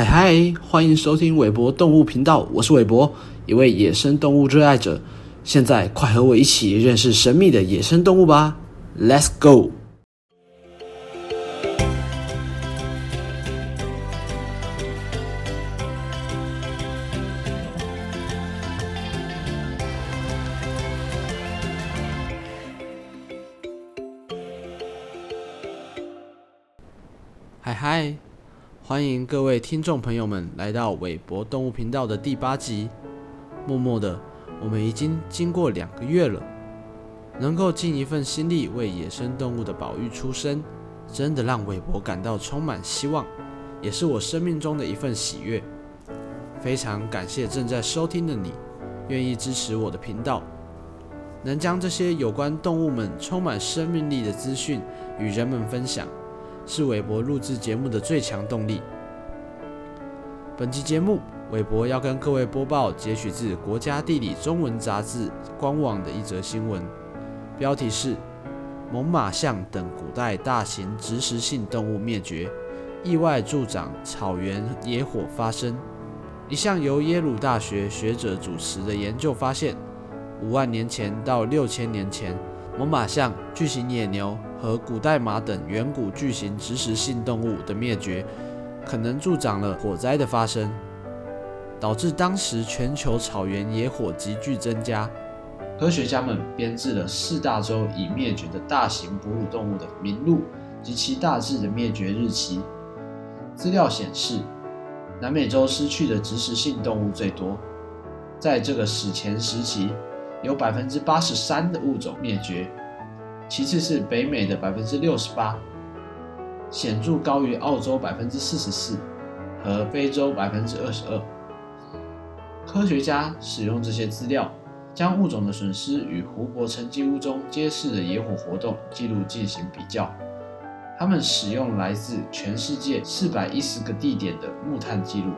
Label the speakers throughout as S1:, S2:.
S1: 嗨嗨，欢迎收听韦博动物频道，我是韦博，一位野生动物热爱者。现在快和我一起认识神秘的野生动物吧，Let's go！嗨嗨，欢迎各位听众朋友们来到韦博动物频道的第八集。默默的，我们已经经过两个月了，能够尽一份心力为野生动物的保育出声，真的让韦博感到充满希望，也是我生命中的一份喜悦。非常感谢正在收听的你，愿意支持我的频道，能将这些有关动物们充满生命力的资讯与人们分享。是韦伯录制节目的最强动力。本期节目，韦伯要跟各位播报截取自《国家地理》中文杂志官网的一则新闻，标题是“猛犸象等古代大型植食性动物灭绝，意外助长草原野火发生”。一项由耶鲁大学学者主持的研究发现，五万年前到六千年前。猛犸象、巨型野牛和古代马等远古巨型植食性动物的灭绝，可能助长了火灾的发生，导致当时全球草原野火急剧增加。科学家们编制了四大洲已灭绝的大型哺乳动物的名录及其大致的灭绝日期。资料显示，南美洲失去的植食性动物最多，在这个史前时期。有百分之八十三的物种灭绝，其次是北美的百分之六十八，显著高于澳洲百分之四十四和非洲百分之二十二。科学家使用这些资料，将物种的损失与湖泊沉积物中揭示的野火活动记录进行比较。他们使用来自全世界四百一十个地点的木炭记录。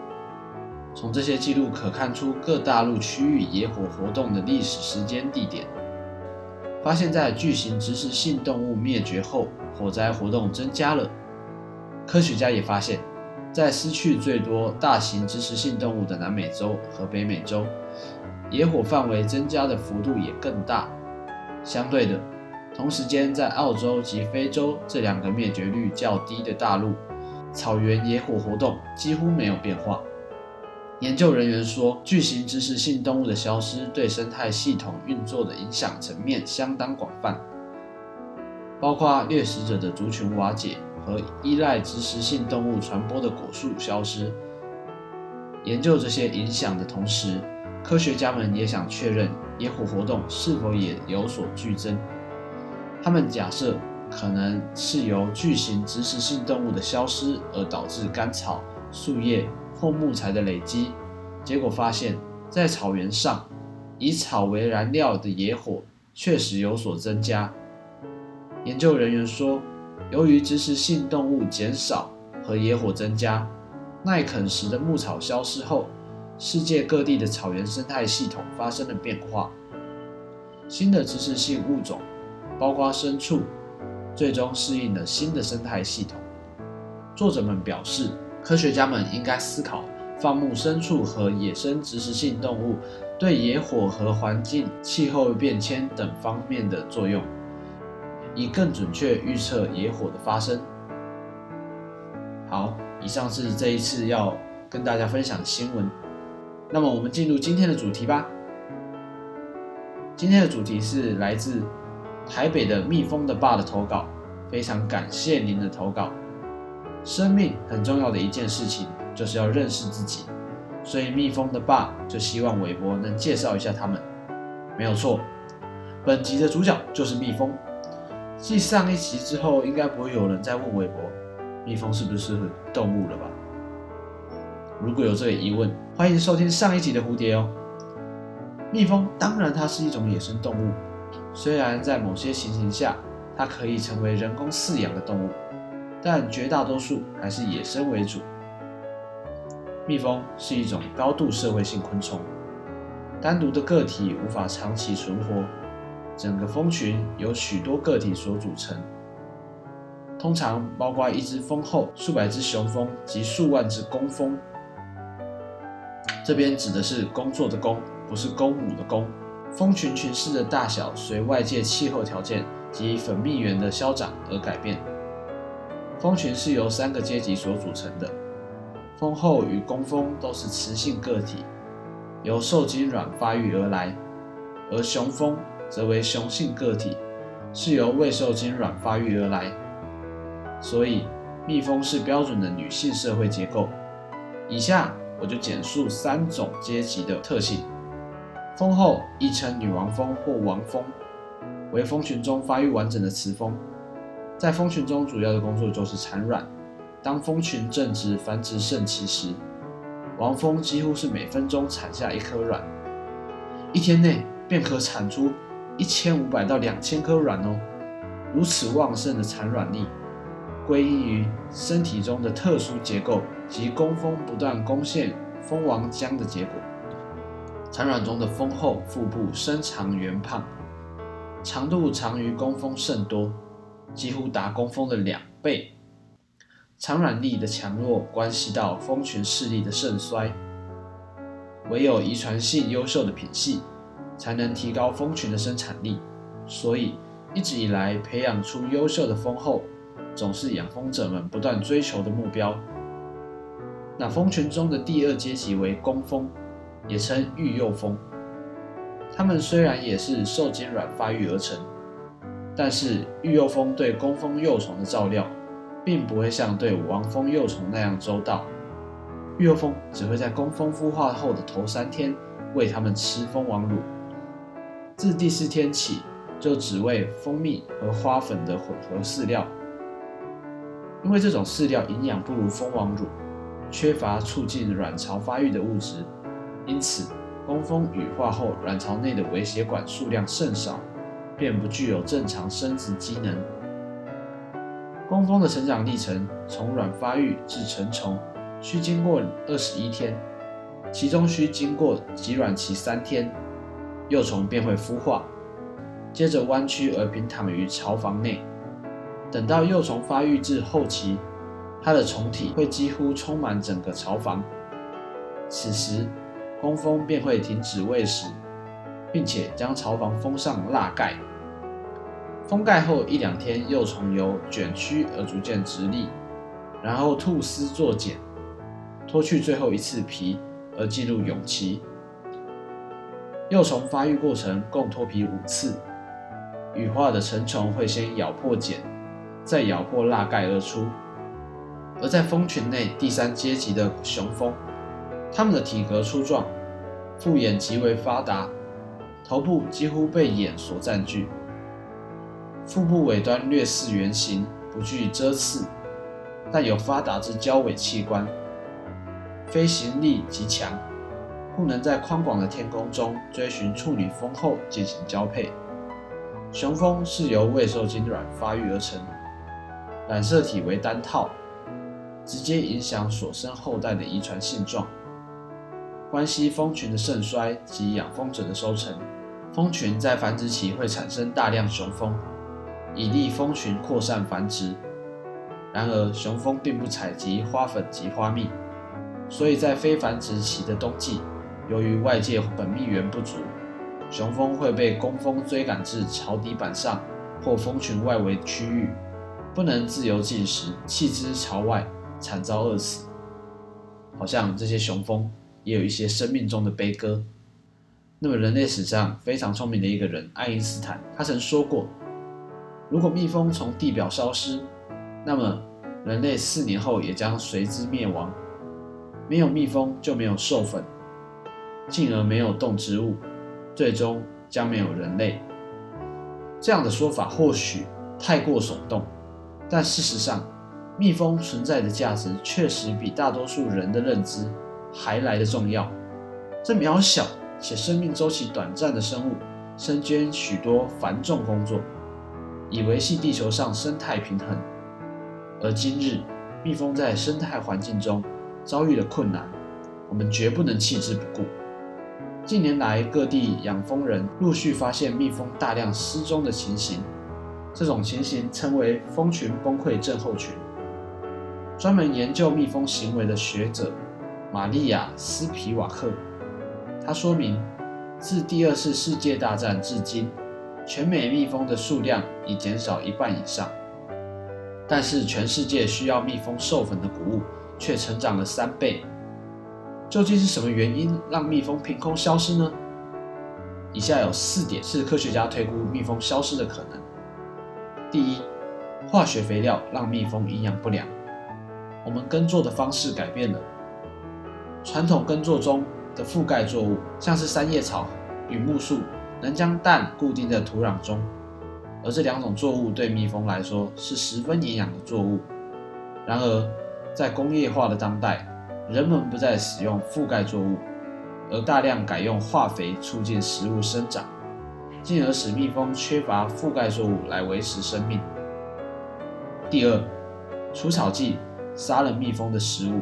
S1: 从这些记录可看出各大陆区域野火活动的历史时间、地点。发现，在巨型植食性动物灭绝后，火灾活动增加了。科学家也发现，在失去最多大型植食性动物的南美洲和北美洲，野火范围增加的幅度也更大。相对的，同时间在澳洲及非洲这两个灭绝率较低的大陆，草原野火活动几乎没有变化。研究人员说，巨型植食性动物的消失对生态系统运作的影响层面相当广泛，包括掠食者的族群瓦解和依赖植食性动物传播的果树消失。研究这些影响的同时，科学家们也想确认野火活动是否也有所剧增。他们假设，可能是由巨型植食性动物的消失而导致干草、树叶。后木材的累积，结果发现，在草原上，以草为燃料的野火确实有所增加。研究人员说，由于植食性动物减少和野火增加，耐啃食的牧草消失后，世界各地的草原生态系统发生了变化。新的植食性物种，包括牲畜，最终适应了新的生态系统。作者们表示。科学家们应该思考放牧牲畜和野生植食性动物对野火和环境、气候变迁等方面的作用，以更准确预测野火的发生。好，以上是这一次要跟大家分享的新闻。那么，我们进入今天的主题吧。今天的主题是来自台北的蜜蜂的爸的投稿，非常感谢您的投稿。生命很重要的一件事情，就是要认识自己。所以蜜蜂的爸就希望韦伯能介绍一下他们。没有错，本集的主角就是蜜蜂。继上一集之后，应该不会有人再问韦伯，蜜蜂是不是动物了吧？如果有这个疑问，欢迎收听上一集的蝴蝶哦。蜜蜂当然它是一种野生动物，虽然在某些情形下，它可以成为人工饲养的动物。但绝大多数还是野生为主。蜜蜂是一种高度社会性昆虫，单独的个体无法长期存活，整个蜂群由许多个体所组成。通常包括一只蜂后、数百只雄蜂及数万只工蜂。这边指的是工作的工，不是公母的公。蜂群群室的大小随外界气候条件及粉蜜源的消长而改变。蜂群是由三个阶级所组成的，蜂后与工蜂都是雌性个体，由受精卵发育而来；而雄蜂则为雄性个体，是由未受精卵发育而来。所以，蜜蜂是标准的女性社会结构。以下我就简述三种阶级的特性。蜂后亦称女王蜂或王蜂，为蜂群中发育完整的雌蜂，在蜂群中主要的工作就是产卵。当蜂群正值繁殖盛期时，王蜂几乎是每分钟产下一颗卵，一天内便可产出一千五百到两千颗卵哦。如此旺盛的产卵力。归因于身体中的特殊结构及工蜂不断攻陷蜂王浆的结果。产卵中的蜂后腹部伸长圆胖，长度长于工蜂甚多，几乎达工蜂的两倍。产卵力的强弱关系到蜂群势力的盛衰，唯有遗传性优秀的品系才能提高蜂群的生产力。所以一直以来培养出优秀的蜂后。总是养蜂者们不断追求的目标。那蜂群中的第二阶级为工蜂，也称育幼蜂。它们虽然也是受精卵发育而成，但是育幼蜂对工蜂幼虫的照料，并不会像对王蜂幼虫那样周到。育幼蜂只会在工蜂孵化后的头三天喂它们吃蜂王乳，自第四天起就只喂蜂蜜和花粉的混合饲料。因为这种饲料营养不如蜂王乳，缺乏促进卵巢发育的物质，因此工蜂羽化后卵巢内的微血管数量甚少，便不具有正常生殖机能。工蜂的成长历程从卵发育至成虫需经过二十一天，其中需经过集卵期三天，幼虫便会孵化，接着弯曲而平躺于巢房内。等到幼虫发育至后期，它的虫体会几乎充满整个巢房。此时，工蜂便会停止喂食，并且将巢房封上蜡盖。封盖后一两天，幼虫由卷曲而逐渐直立，然后吐丝作茧，脱去最后一次皮，而进入蛹期。幼虫发育过程共脱皮五次，羽化的成虫会先咬破茧。再咬破蜡盖而出，而在蜂群内第三阶级的雄蜂，它们的体格粗壮，复眼极为发达，头部几乎被眼所占据，腹部尾端略似圆形，不具遮刺，但有发达之交尾器官，飞行力极强，故能在宽广的天空中追寻处女蜂后进行交配。雄蜂是由未受精卵发育而成。染色体为单套，直接影响所生后代的遗传性状，关系蜂群的盛衰及养蜂者的收成。蜂群在繁殖期会产生大量雄蜂，以利蜂群扩散繁殖。然而，雄蜂并不采集花粉及花蜜，所以在非繁殖期的冬季，由于外界本蜜源不足，雄蜂会被工蜂追赶至巢底板上或蜂群外围区域。不能自由进食，弃之巢外，惨遭饿死。好像这些雄蜂也有一些生命中的悲歌。那么，人类史上非常聪明的一个人爱因斯坦，他曾说过：如果蜜蜂从地表消失，那么人类四年后也将随之灭亡。没有蜜蜂就没有授粉，进而没有动植物，最终将没有人类。这样的说法或许太过耸动。但事实上，蜜蜂存在的价值确实比大多数人的认知还来得重要。这渺小且生命周期短暂的生物，身兼许多繁重工作，以维系地球上生态平衡。而今日，蜜蜂在生态环境中遭遇了困难，我们绝不能弃之不顾。近年来，各地养蜂人陆续发现蜜蜂大量失踪的情形。这种情形称为蜂群崩溃症候群。专门研究蜜蜂行为的学者玛利亚·斯皮瓦克，他说明，自第二次世界大战至今，全美蜜蜂的数量已减少一半以上，但是全世界需要蜜蜂授粉的谷物却成长了三倍。究竟是什么原因让蜜蜂凭空消失呢？以下有四点是科学家推估蜜蜂消失的可能。第一，化学肥料让蜜蜂营养不良。我们耕作的方式改变了，传统耕作中的覆盖作物，像是三叶草与木树，能将氮固定在土壤中，而这两种作物对蜜蜂来说是十分营养的作物。然而，在工业化的当代，人们不再使用覆盖作物，而大量改用化肥促进食物生长，进而使蜜蜂缺乏覆盖作物来维持生命。第二，除草剂。杀了蜜蜂的食物。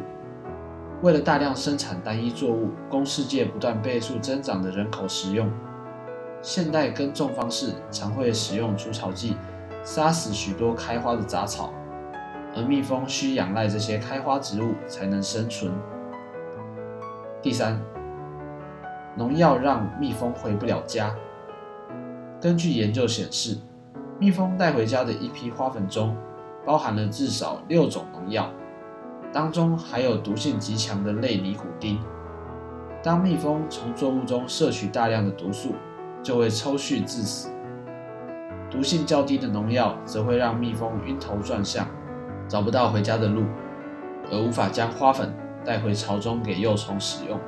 S1: 为了大量生产单一作物，供世界不断倍数增长的人口食用，现代耕种方式常会使用除草剂，杀死许多开花的杂草，而蜜蜂需仰赖这些开花植物才能生存。第三，农药让蜜蜂回不了家。根据研究显示，蜜蜂带回家的一批花粉中，包含了至少六种农药。当中还有毒性极强的类尼古丁。当蜜蜂从作物中摄取大量的毒素，就会抽搐致死。毒性较低的农药则会让蜜蜂晕头转向，找不到回家的路，而无法将花粉带回巢中给幼虫使用。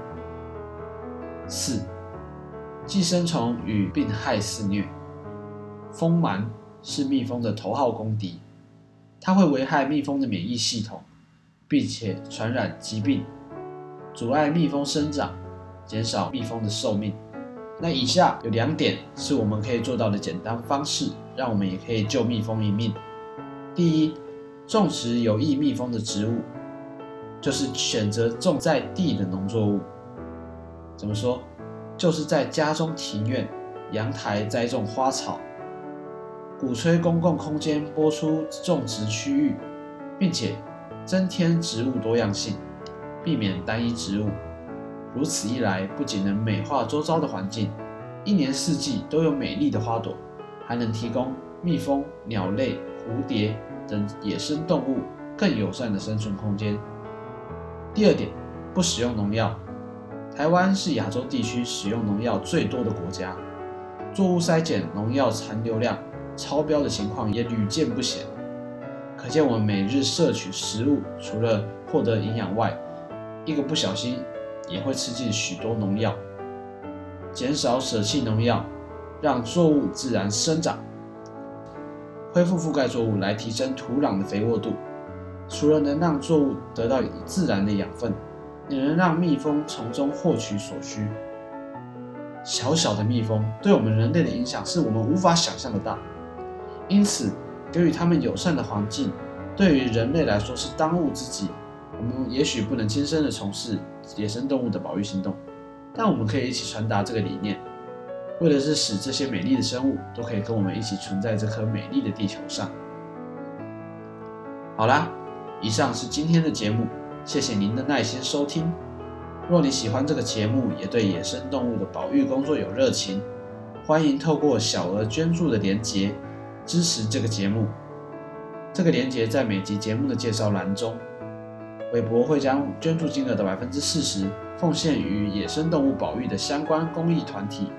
S1: 四、寄生虫与病害肆虐。蜂螨是蜜蜂的头号公敌，它会危害蜜蜂的免疫系统。并且传染疾病，阻碍蜜蜂生长，减少蜜蜂的寿命。那以下有两点是我们可以做到的简单方式，让我们也可以救蜜蜂一命。第一，种植有益蜜蜂的植物，就是选择种在地的农作物。怎么说？就是在家中庭院、阳台栽种花草，鼓吹公共空间播出种植区域，并且。增添植物多样性，避免单一植物。如此一来，不仅能美化周遭的环境，一年四季都有美丽的花朵，还能提供蜜蜂、鸟类、蝴蝶等野生动物更友善的生存空间。第二点，不使用农药。台湾是亚洲地区使用农药最多的国家，作物筛检农药残留量超标的情况也屡见不鲜。可见，我们每日摄取食物，除了获得营养外，一个不小心也会吃进许多农药。减少舍弃农药，让作物自然生长，恢复覆盖作物来提升土壤的肥沃度。除了能让作物得到自然的养分，也能让蜜蜂从中获取所需。小小的蜜蜂对我们人类的影响是我们无法想象的大，因此。给予他们友善的环境，对于人类来说是当务之急。我们也许不能亲身的从事野生动物的保育行动，但我们可以一起传达这个理念，为的是使这些美丽的生物都可以跟我们一起存在这颗美丽的地球上。好啦，以上是今天的节目，谢谢您的耐心收听。若你喜欢这个节目，也对野生动物的保育工作有热情，欢迎透过小额捐助的连结。支持这个节目，这个链接在每集节目的介绍栏中。韦博会将捐助金额的百分之四十奉献于野生动物保育的相关公益团体。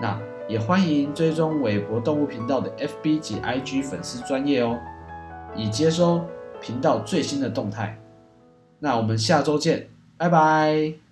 S1: 那也欢迎追踪韦博动物频道的 FB 及 IG 粉丝专业哦，以接收频道最新的动态。那我们下周见，拜拜。